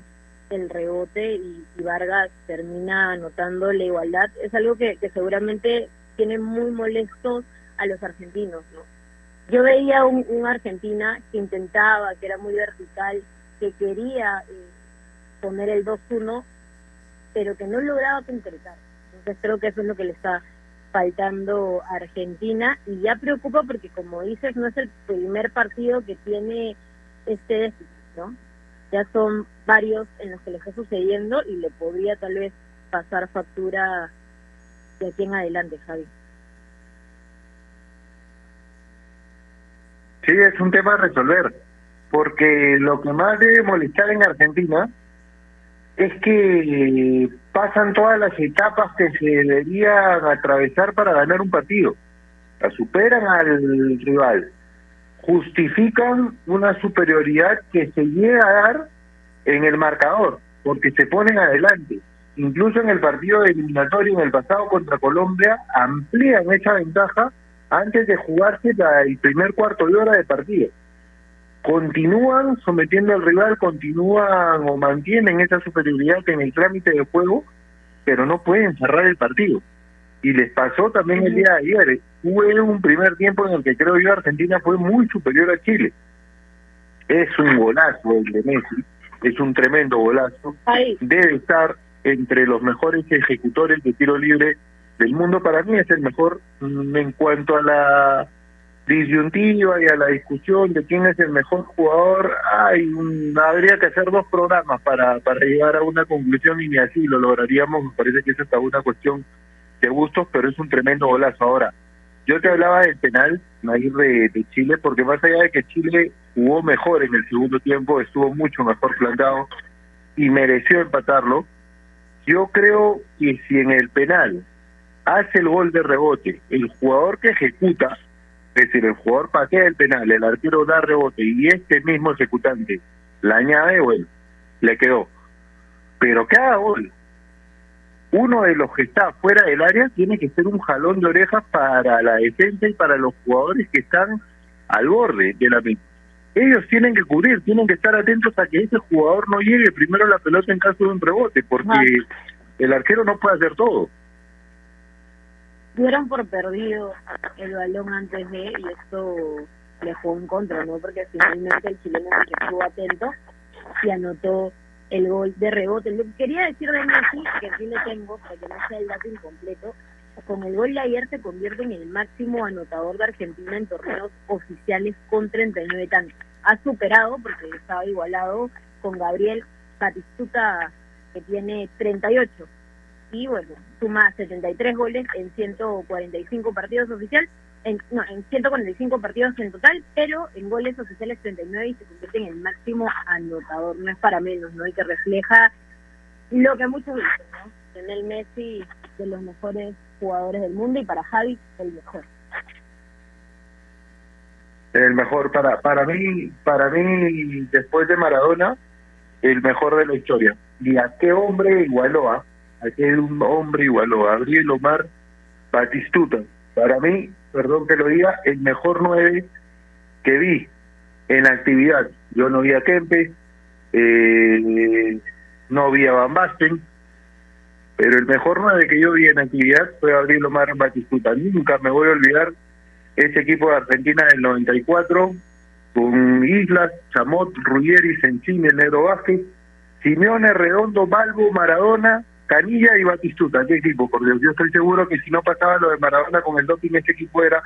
el rebote y, y Vargas termina anotando la igualdad. Es algo que, seguramente tiene muy molestos a los argentinos, ¿no? Yo veía un, un Argentina que intentaba, que era muy vertical, que quería eh, poner el 2-1, pero que no lograba concretar. Entonces creo que eso es lo que le está faltando a Argentina y ya preocupa porque como dices no es el primer partido que tiene este déficit, ¿no? Ya son varios en los que le está sucediendo y le podría tal vez pasar factura de aquí en adelante, Javi. Sí, es un tema a resolver, porque lo que más debe molestar en Argentina es que pasan todas las etapas que se deberían atravesar para ganar un partido. La superan al rival, justifican una superioridad que se llega a dar en el marcador, porque se ponen adelante. Incluso en el partido eliminatorio en el pasado contra Colombia amplían esa ventaja antes de jugarse la- el primer cuarto de hora de partido. Continúan sometiendo al rival, continúan o mantienen esa superioridad en el trámite de juego, pero no pueden cerrar el partido. Y les pasó también el día de ayer. Hubo un primer tiempo en el que creo yo Argentina fue muy superior a Chile. Es un golazo el de Messi, es un tremendo golazo. Debe estar entre los mejores ejecutores de tiro libre del mundo. Para mí es el mejor mm, en cuanto a la disyuntiva y a la discusión de quién es el mejor jugador. Hay un, habría que hacer dos programas para, para llegar a una conclusión y ni así lo lograríamos. Me parece que es hasta una cuestión de gustos, pero es un tremendo golazo. Ahora, yo te hablaba del penal, de Chile, porque más allá de que Chile jugó mejor en el segundo tiempo, estuvo mucho mejor plantado y mereció empatarlo, yo creo que si en el penal hace el gol de rebote, el jugador que ejecuta, es decir, el jugador patea el penal, el arquero da rebote y este mismo ejecutante la añade, bueno, le quedó. Pero cada gol, uno de los que está fuera del área tiene que ser un jalón de orejas para la defensa y para los jugadores que están al borde de la misma. ellos tienen que cubrir, tienen que estar atentos a que ese jugador no llegue primero la pelota en caso de un rebote, porque el arquero no puede hacer todo. Dieron por perdido el balón antes de, y esto le jugó en contra, ¿no? Porque finalmente el chileno se estuvo atento y anotó el gol de rebote. Lo que quería decir de Messi, que sí le tengo, para que no sea el dato incompleto, con el gol de ayer se convierte en el máximo anotador de Argentina en torneos oficiales con 39 tantos. Ha superado, porque estaba igualado, con Gabriel Batistuta, que tiene 38. Y bueno, suma 73 goles en 145 partidos oficiales, en, no, en 145 partidos en total, pero en goles oficiales 39 y se convierte en el máximo anotador. No es para menos, ¿no? Y que refleja lo que muchos dicen, ¿no? En el Messi de los mejores jugadores del mundo y para Javi el mejor. El mejor para para mí, para mí después de Maradona, el mejor de la historia. Y a qué hombre igualó a, a qué hombre igualó a Gabriel Omar Batistuta. Para mí, perdón que lo diga, el mejor nueve que vi en actividad. Yo no vi a Kempe, eh, no vi a Van Basten, pero el mejor nueve que yo vi en actividad fue Gabriel Omar Batistuta. Nunca me voy a olvidar ese equipo de Argentina del 94, con Islas, Chamot, Ruggeri, Sencini, el Negro Vázquez, Simeone, Redondo, Balbo, Maradona, Canilla y Batistuta. ¿Qué equipo? Por Dios, yo estoy seguro que si no pasaba lo de Maradona con el doping, ese equipo era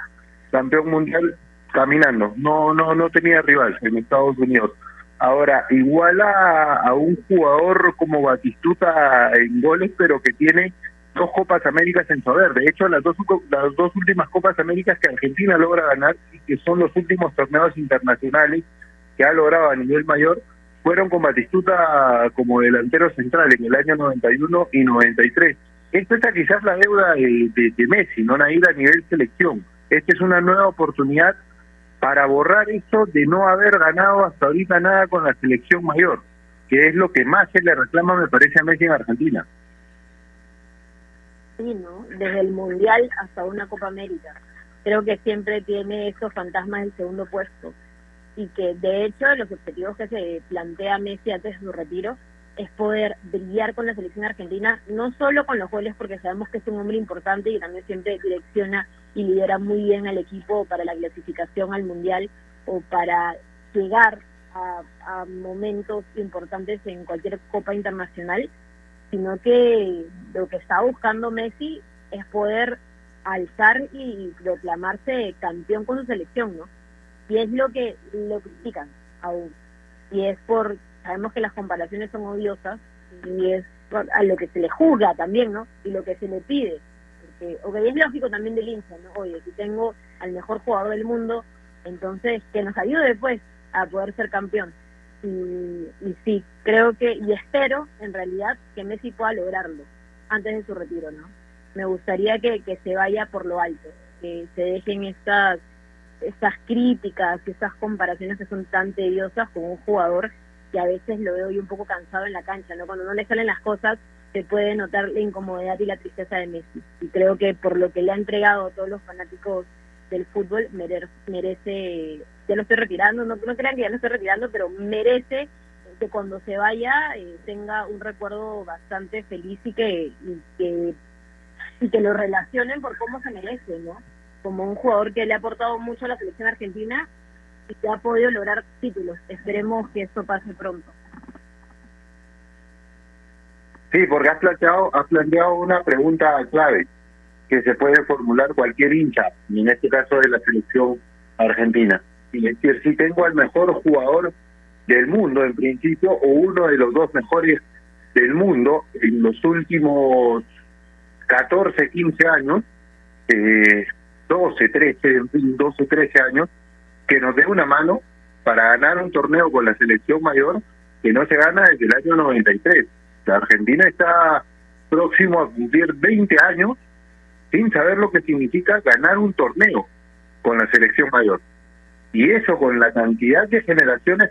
campeón mundial caminando. No, no, no tenía rival en Estados Unidos. Ahora, igual a, un jugador como Batistuta en goles, pero que tiene dos Copas Américas en su haber. De hecho, las dos, las dos últimas Copas Américas que Argentina logra ganar y que son los últimos torneos internacionales que ha logrado a nivel mayor, fueron con Batistuta como delantero central en el año 91 y 93. Esta es quizás la deuda de, de, Messi, no a ir a nivel selección. Esta es una nueva oportunidad para borrar eso de no haber ganado hasta ahorita nada con la selección mayor, que es lo que más se le reclama, me parece, a Messi en Argentina. Sí, ¿no? Desde el Mundial hasta una Copa América. Creo que siempre tiene esos fantasmas del segundo puesto. Y que, de hecho, los objetivos que se plantea Messi antes de su retiro es poder brillar con la selección argentina, no solo con los goles, porque sabemos que es un hombre importante y también siempre direcciona y lidera muy bien al equipo para la clasificación al Mundial o para llegar a, a momentos importantes en cualquier Copa Internacional, sino que lo que está buscando Messi es poder alzar y proclamarse campeón con su selección, ¿no? Y es lo que lo critican aún. Y es por sabemos que las comparaciones son odiosas y es a lo que se le juzga también, ¿no? Y lo que se le pide. Porque, ok, es lógico también del hincha, ¿no? Oye, si tengo al mejor jugador del mundo, entonces que nos ayude después a poder ser campeón. Y, y sí, creo que, y espero en realidad que Messi pueda lograrlo antes de su retiro, ¿no? Me gustaría que, que se vaya por lo alto, que se dejen estas, estas críticas, estas comparaciones que son tan tediosas con un jugador que a veces lo veo yo un poco cansado en la cancha, ¿no? Cuando no le salen las cosas, se puede notar la incomodidad y la tristeza de Messi. Y creo que por lo que le ha entregado a todos los fanáticos del fútbol, merece, ya lo estoy retirando, no, no crean que ya lo estoy retirando, pero merece que cuando se vaya eh, tenga un recuerdo bastante feliz y que, y que y que lo relacionen por cómo se merece, ¿no? Como un jugador que le ha aportado mucho a la selección argentina y que ha podido lograr títulos. Esperemos que esto pase pronto. Sí, porque has planteado, has planteado una pregunta clave que se puede formular cualquier hincha, y en este caso de la selección argentina. Y decir, si tengo al mejor jugador del mundo en principio, o uno de los dos mejores del mundo en los últimos 14, 15 años, eh, 12, 13, en fin, 12, 13 años, que nos dé una mano para ganar un torneo con la selección mayor que no se gana desde el año 93. La Argentina está próximo a cumplir 20 años sin saber lo que significa ganar un torneo con la selección mayor. Y eso con la cantidad de generaciones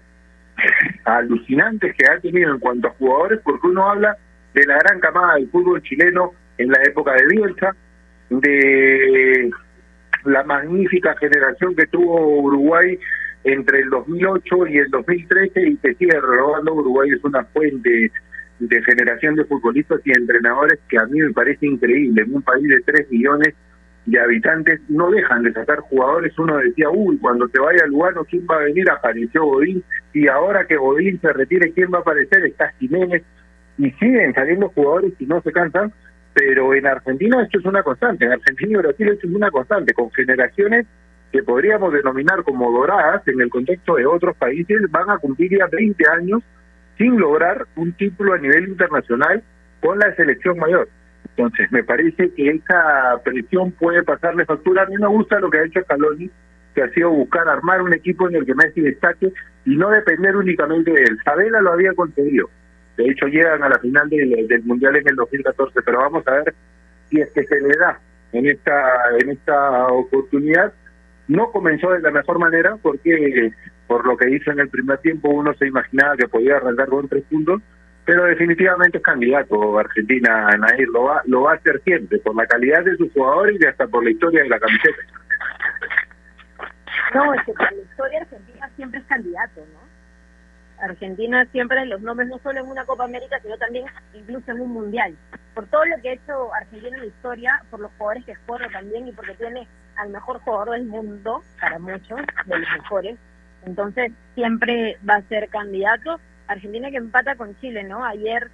[laughs] alucinantes que ha tenido en cuanto a jugadores, porque uno habla de la gran camada del fútbol chileno en la época de Bielsa, de la magnífica generación que tuvo Uruguay entre el 2008 y el 2013 y te sigue robando Uruguay es una fuente de generación de futbolistas y entrenadores que a mí me parece increíble. En un país de 3 millones de habitantes no dejan de sacar jugadores. Uno decía, uy, cuando te vaya Lugano, ¿quién va a venir? Apareció Godín. Y ahora que Godín se retire, ¿quién va a aparecer? Está Jiménez. Y siguen saliendo jugadores y no se cansan. Pero en Argentina esto es una constante. En Argentina y Brasil esto es una constante. Con generaciones que podríamos denominar como doradas en el contexto de otros países, van a cumplir ya 20 años sin lograr un título a nivel internacional con la selección mayor. Entonces, me parece que esa presión puede pasarle factura. A mí me gusta lo que ha hecho Scaloni, que ha sido buscar armar un equipo en el que Messi destaque y no depender únicamente de él. Sabela lo había conseguido. De hecho, llegan a la final del, Mundial en el 2014, pero vamos a ver si es que se le da en esta, en esta oportunidad no comenzó de la mejor manera porque por lo que hizo en el primer tiempo uno se imaginaba que podía arrancar con tres puntos, pero definitivamente es candidato Argentina Nair, lo va, lo va a hacer siempre, por la calidad de sus jugadores y hasta por la historia de la camiseta. No, es que por la historia Argentina siempre es candidato, ¿no? Argentina siempre los nombres, no solo en una Copa América, sino también incluso en un Mundial. Por todo lo que ha hecho Argentina en la historia, por los jugadores que escorre también y porque tiene al mejor jugador del mundo, para muchos, de los mejores. Entonces, siempre va a ser candidato. Argentina que empata con Chile, ¿no? Ayer,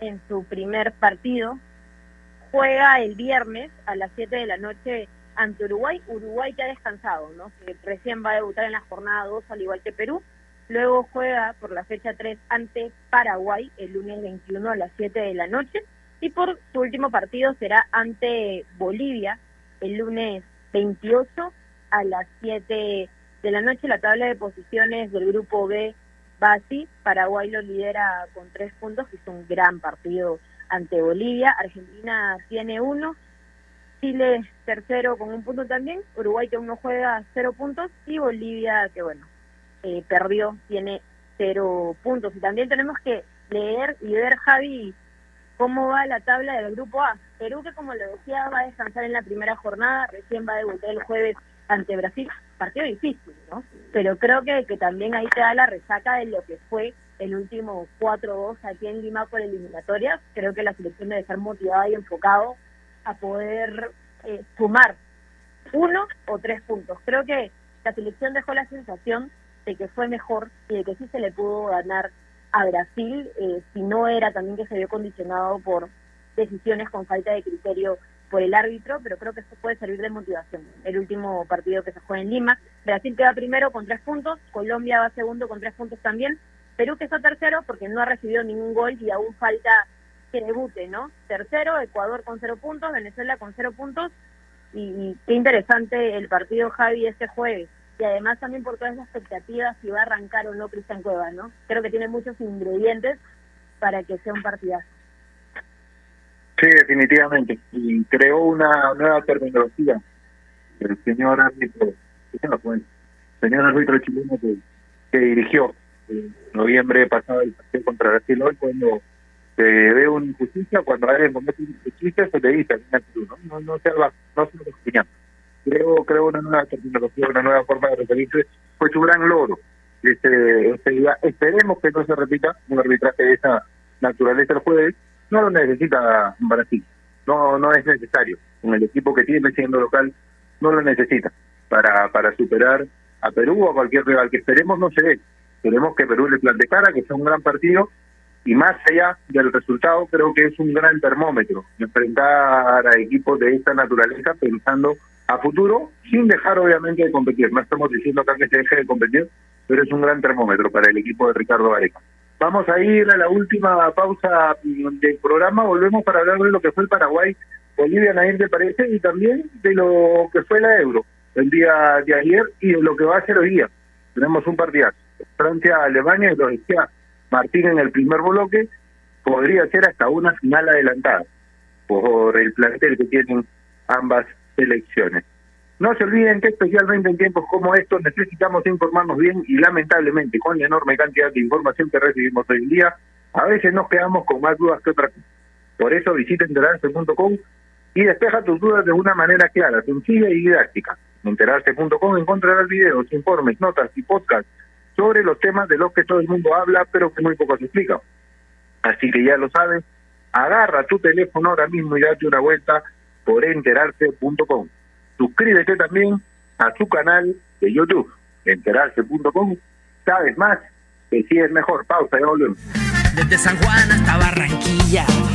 en su primer partido, juega el viernes a las 7 de la noche ante Uruguay. Uruguay que ha descansado, ¿no? Que recién va a debutar en la jornada 2, al igual que Perú. Luego juega por la fecha 3 ante Paraguay el lunes 21 a las 7 de la noche. Y por su último partido será ante Bolivia el lunes 28 a las 7 de la noche. La tabla de posiciones del grupo B va así. Paraguay lo lidera con tres puntos, que es un gran partido ante Bolivia. Argentina tiene uno. Chile tercero con un punto también. Uruguay que uno juega cero puntos. Y Bolivia que bueno, eh, perdió, tiene cero puntos. Y también tenemos que leer y ver, Javi, cómo va la tabla del grupo A. Perú, que como lo decía, va a descansar en la primera jornada, recién va a debutar el jueves ante Brasil. Partido difícil, ¿no? Pero creo que, que también ahí te da la resaca de lo que fue el último 4-2 aquí en Lima por eliminatorias. Creo que la selección debe estar motivada y enfocado a poder eh, sumar uno o tres puntos. Creo que la selección dejó la sensación de que fue mejor y de que sí se le pudo ganar a Brasil, eh, si no era también que se vio condicionado por decisiones con falta de criterio por el árbitro, pero creo que esto puede servir de motivación. El último partido que se juega en Lima, Brasil queda primero con tres puntos, Colombia va segundo con tres puntos también, Perú que está tercero porque no ha recibido ningún gol y aún falta que debute, ¿no? Tercero, Ecuador con cero puntos, Venezuela con cero puntos, y, y qué interesante el partido Javi este jueves y además también por todas las expectativas si va a arrancar o no Cristian Cueva, ¿no? Creo que tiene muchos ingredientes para que sea un partidazo. Sí, definitivamente. Y creó una nueva terminología. El señor árbitro, el señor árbitro chileno que, que dirigió en noviembre pasado el partido contra Brasil hoy cuando se ve una injusticia, cuando alguien comete una injusticia se le dice, no, no, no se va, no se lo creo, creo una nueva terminología, una nueva forma de referirse, fue su gran logro. Este, este. Esperemos que no se repita un arbitraje de esa naturaleza el jueves. No lo necesita Brasil, no no es necesario. Con el equipo que tiene siendo local, no lo necesita para, para superar a Perú o a cualquier rival que esperemos no se dé. Esperemos que Perú le plante cara, que sea un gran partido y más allá del resultado, creo que es un gran termómetro enfrentar a equipos de esta naturaleza pensando a futuro, sin dejar obviamente de competir. No estamos diciendo acá que se deje de competir, pero es un gran termómetro para el equipo de Ricardo Gareca. Vamos a ir a la última pausa del programa, volvemos para hablar de lo que fue el Paraguay, Bolivia, nadie te parece, y también de lo que fue la Euro el día de ayer y de lo que va a ser hoy día. Tenemos un partidazo. Francia-Alemania, y lo decía Martín en el primer bloque, podría ser hasta una final adelantada por el plantel que tienen ambas elecciones. No se olviden que especialmente en tiempos como estos necesitamos informarnos bien y lamentablemente con la enorme cantidad de información que recibimos hoy en día, a veces nos quedamos con más dudas que otras. Por eso visita enterarse.com y despeja tus dudas de una manera clara, sencilla y didáctica. enterarse.com encontrarás videos, informes, notas y podcasts sobre los temas de los que todo el mundo habla, pero que muy poco se explica. Así que ya lo sabes, agarra tu teléfono ahora mismo y date una vuelta por enterarse.com. Suscríbete también a su canal de YouTube, enterarse.com. Sabes más, que si es mejor. Pausa, ya volvemos. Desde San Juan hasta Barranquilla,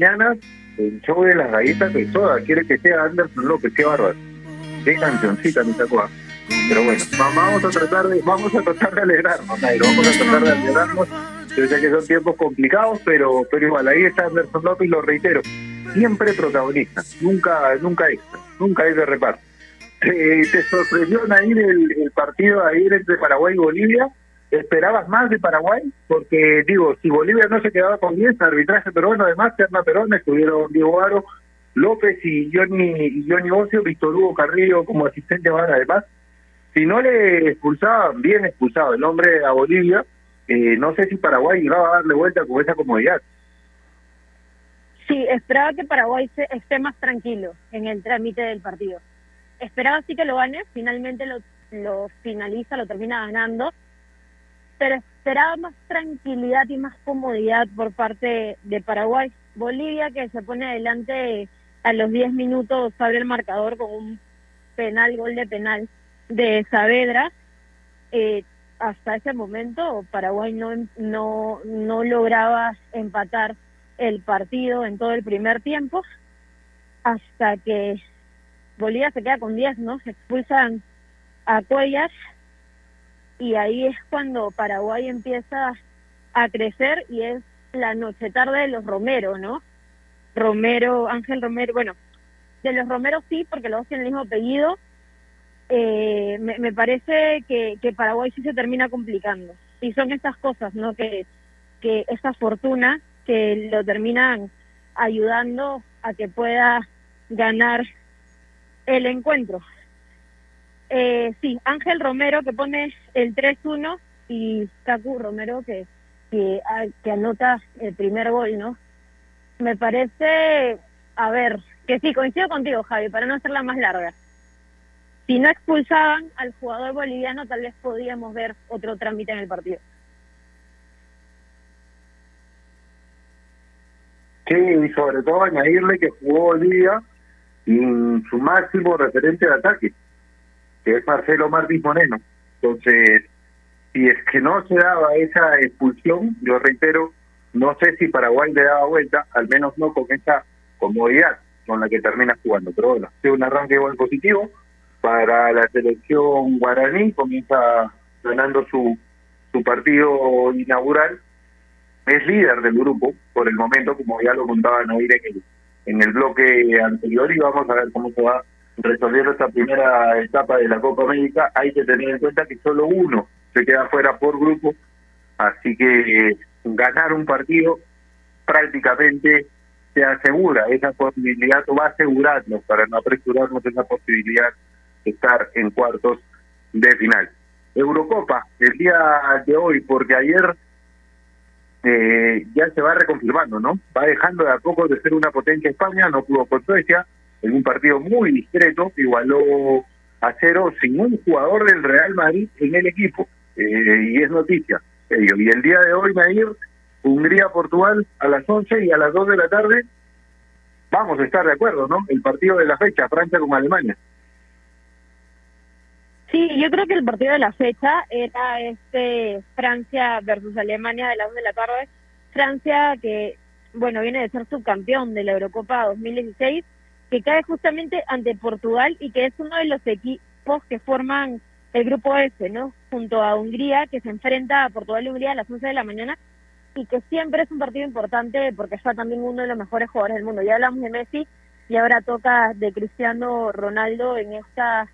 Mañanas, el show de las galletas de soda. Quiere que sea Anderson López, qué bárbaro. Qué cancioncita me sacó. ah. Pero bueno, va- vamos a tratar de, vamos a tratar de alegrarnos, Nairo, vamos a tratar de alegrarnos. Yo sé que son tiempos complicados, pero, pero igual, ahí está Anderson López, lo reitero, siempre protagonista, nunca, nunca extra, nunca es de reparto. ¿Te, te sorprendió, Nair, el, el partido ayer entre Paraguay y Bolivia? ¿Esperabas más de Paraguay? Porque, digo, si Bolivia no se quedaba con 10, arbitraje peruano, además, Terna Perón, estuvieron Diego Aro, López y Johnny, y Johnny Ocio, Víctor Hugo Carrillo como asistente van además. Si no le expulsaban, bien expulsado el hombre a Bolivia, eh, no sé si Paraguay iba a darle vuelta con esa comodidad. Sí, esperaba que Paraguay se- esté más tranquilo en el trámite del partido. Esperaba sí que lo gane, finalmente lo, lo finaliza, lo termina ganando, pero esperaba más tranquilidad y más comodidad por parte de Paraguay. Bolivia que se pone adelante a los 10 minutos, abre el marcador con un penal, gol de penal de Saavedra. Eh, hasta ese momento Paraguay no, no, no lograba empatar el partido en todo el primer tiempo hasta que Bolivia se queda con 10, ¿no? Se expulsan a Cuellar y ahí es cuando Paraguay empieza a crecer y es la noche tarde de los Romero, ¿no? Romero, Ángel Romero, bueno, de los Romero sí, porque los dos tienen el mismo apellido. Eh, me, parece que, que Paraguay sí se termina complicando. Y son estas cosas, ¿no? Que, que esta fortuna que lo terminan ayudando a que pueda ganar el encuentro. Eh, sí, Ángel Romero que pone el 3-1 y Cacu Romero que, ah, que anota el primer gol, ¿no? Me parece, a ver, que sí, coincido contigo, Javi, para no hacerla más larga. Si no expulsaban al jugador boliviano, tal vez podíamos ver otro trámite en el partido. Sí, y sobre todo añadirle que jugó Bolivia sin su máximo referente de ataque. Que es Marcelo Martins Moreno. Entonces, si es que no se daba esa expulsión, yo reitero, no sé si Paraguay le daba vuelta, al menos no con esa comodidad con la que termina jugando. Pero bueno, es un arranque igual positivo para la selección guaraní, comienza ganando su, su partido inaugural, es líder del grupo por el momento, como ya lo contaban hoy en el, en el bloque anterior, y vamos a ver cómo se va resolviendo esta primera etapa de la Copa América. Hay que tener en cuenta que solo uno se queda fuera por grupo, así que ganar un partido prácticamente se asegura esa posibilidad o va a asegurarnos para no apresurarnos esa posibilidad de estar en cuartos de final. Eurocopa, el día de hoy, porque ayer eh, ya se va reconfirmando, ¿no? Va dejando de a poco de ser una potencia España, no pudo con Suecia, en un partido muy discreto, igualó a cero sin un jugador del Real Madrid en el equipo, eh, y es noticia. Y el día de hoy, Nair, Hungría-Portugal a las 11 y a las 2 de la tarde, vamos a estar de acuerdo, ¿no? El partido de la fecha, Francia con Alemania. Sí, yo creo que el partido de la fecha era este Francia versus Alemania de las 2 de la tarde. Francia que, bueno, viene de ser subcampeón de la Eurocopa 2016, que cae justamente ante Portugal y que es uno de los equipos que forman el grupo S, ¿no? Junto a Hungría, que se enfrenta a Portugal y Hungría a las 11 de la mañana y que siempre es un partido importante porque está también uno de los mejores jugadores del mundo. Ya hablamos de Messi y ahora toca de Cristiano Ronaldo en esta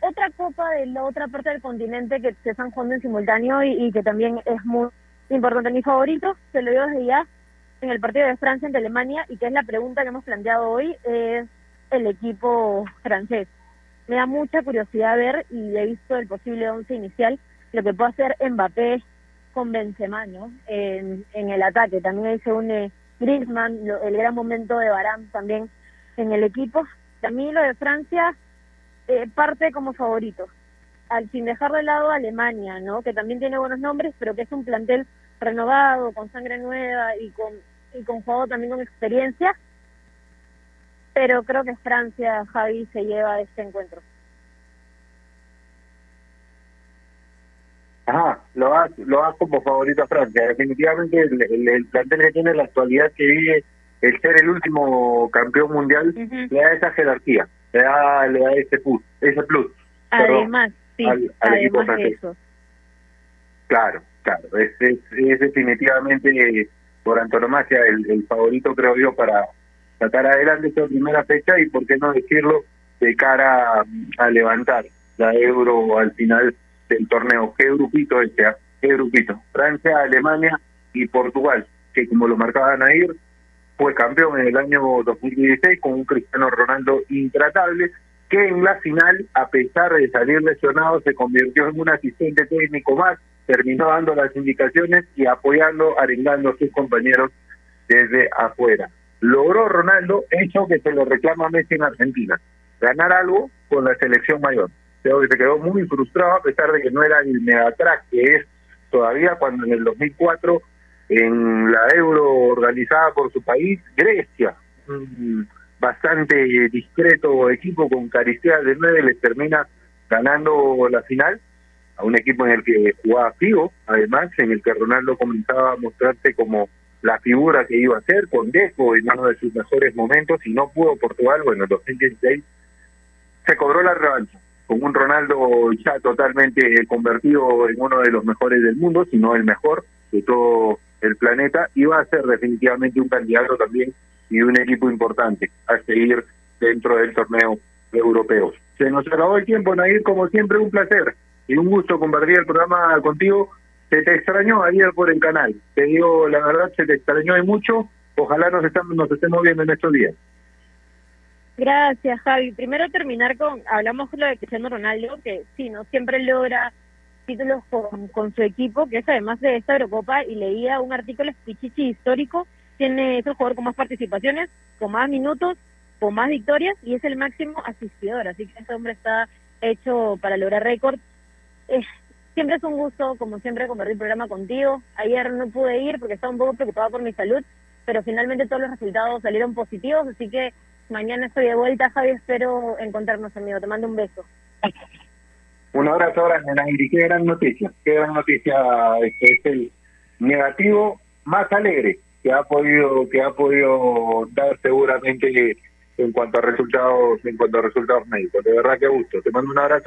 otra copa de la otra parte del continente que se están jugando en simultáneo y, que también es muy importante. Mi favorito, se lo digo desde ya, en el partido de Francia ante Alemania y que es la pregunta que hemos planteado hoy, es el equipo francés. Me da mucha curiosidad ver y he visto el posible once inicial, lo que puede hacer Mbappé con Benzema, ¿no? En, en el ataque. También ahí se une Griezmann, el gran momento de Varane también en el equipo. También lo de Francia eh, parte como favorito, al sin dejar de lado Alemania, ¿no? Que también tiene buenos nombres, pero que es un plantel renovado, con sangre nueva y con y con juego también con experiencia. Pero creo que Francia, Javi, se lleva este encuentro. Ajá, lo vas, lo vas como favorito a Francia. Definitivamente el, el, plantel que tiene la actualidad que vive el ser el último campeón mundial le da esa jerarquía, le da, le da ese plus, ese plus. Además, sí, además de eso. Claro, claro, es, es, definitivamente por antonomasia el, el favorito creo yo para sacar adelante esta primera fecha y por qué no decirlo de cara a levantar la euro al final del torneo. ¿Qué grupito este? ¿Qué grupito? Francia, Alemania y Portugal, que como lo marcaban a ir, fue campeón en el año 2016 con un Cristiano Ronaldo intratable, que en la final, a pesar de salir lesionado, se convirtió en un asistente técnico más, terminó dando las indicaciones y apoyando, arengando a sus compañeros desde afuera. Logró Ronaldo hecho que se lo reclama Messi en Argentina, ganar algo con la selección mayor. Creo que se quedó muy frustrado a pesar de que no era el megatrack que es todavía cuando en el 2004 en la Euro organizada por su país, Grecia, bastante discreto equipo con Caristea de nueve, les termina ganando la final a un equipo en el que jugaba Figo, además, en el que Ronaldo comenzaba a mostrarse como la figura que iba a ser, con Deco en uno de sus mejores momentos, y no pudo Portugal, bueno, en 2016 se cobró la revancha con un Ronaldo ya totalmente convertido en uno de los mejores del mundo, si no el mejor de todo el planeta, y va a ser definitivamente un candidato también y un equipo importante a seguir dentro del torneo europeo. Se nos acabó el tiempo, Nair, como siempre, un placer y un gusto compartir el programa contigo. Se te extrañó ayer por el canal, te digo la verdad, se te extrañó y mucho. Ojalá nos, estamos, nos estemos viendo en estos días. Gracias, Javi. Primero terminar con, hablamos de lo de Cristiano Ronaldo, que sí, no siempre logra títulos con, con su equipo, que es además de esta Eurocopa, y leía un artículo Pichichi histórico, tiene, es el jugador con más participaciones, con más minutos, con más victorias, y es el máximo asistidor, así que este hombre está hecho para lograr récord. Eh, Siempre es un gusto, como siempre, compartir el programa contigo. Ayer no pude ir porque estaba un poco preocupado por mi salud, pero finalmente todos los resultados salieron positivos, así que mañana estoy de vuelta, Javi. Espero encontrarnos, amigo. Te mando un beso. Un abrazo grande, Qué gran noticia. Qué gran noticia. Este es el negativo más alegre que ha podido que ha podido dar seguramente en cuanto a resultados en cuanto a resultados médicos. De verdad que gusto. Te mando un abrazo.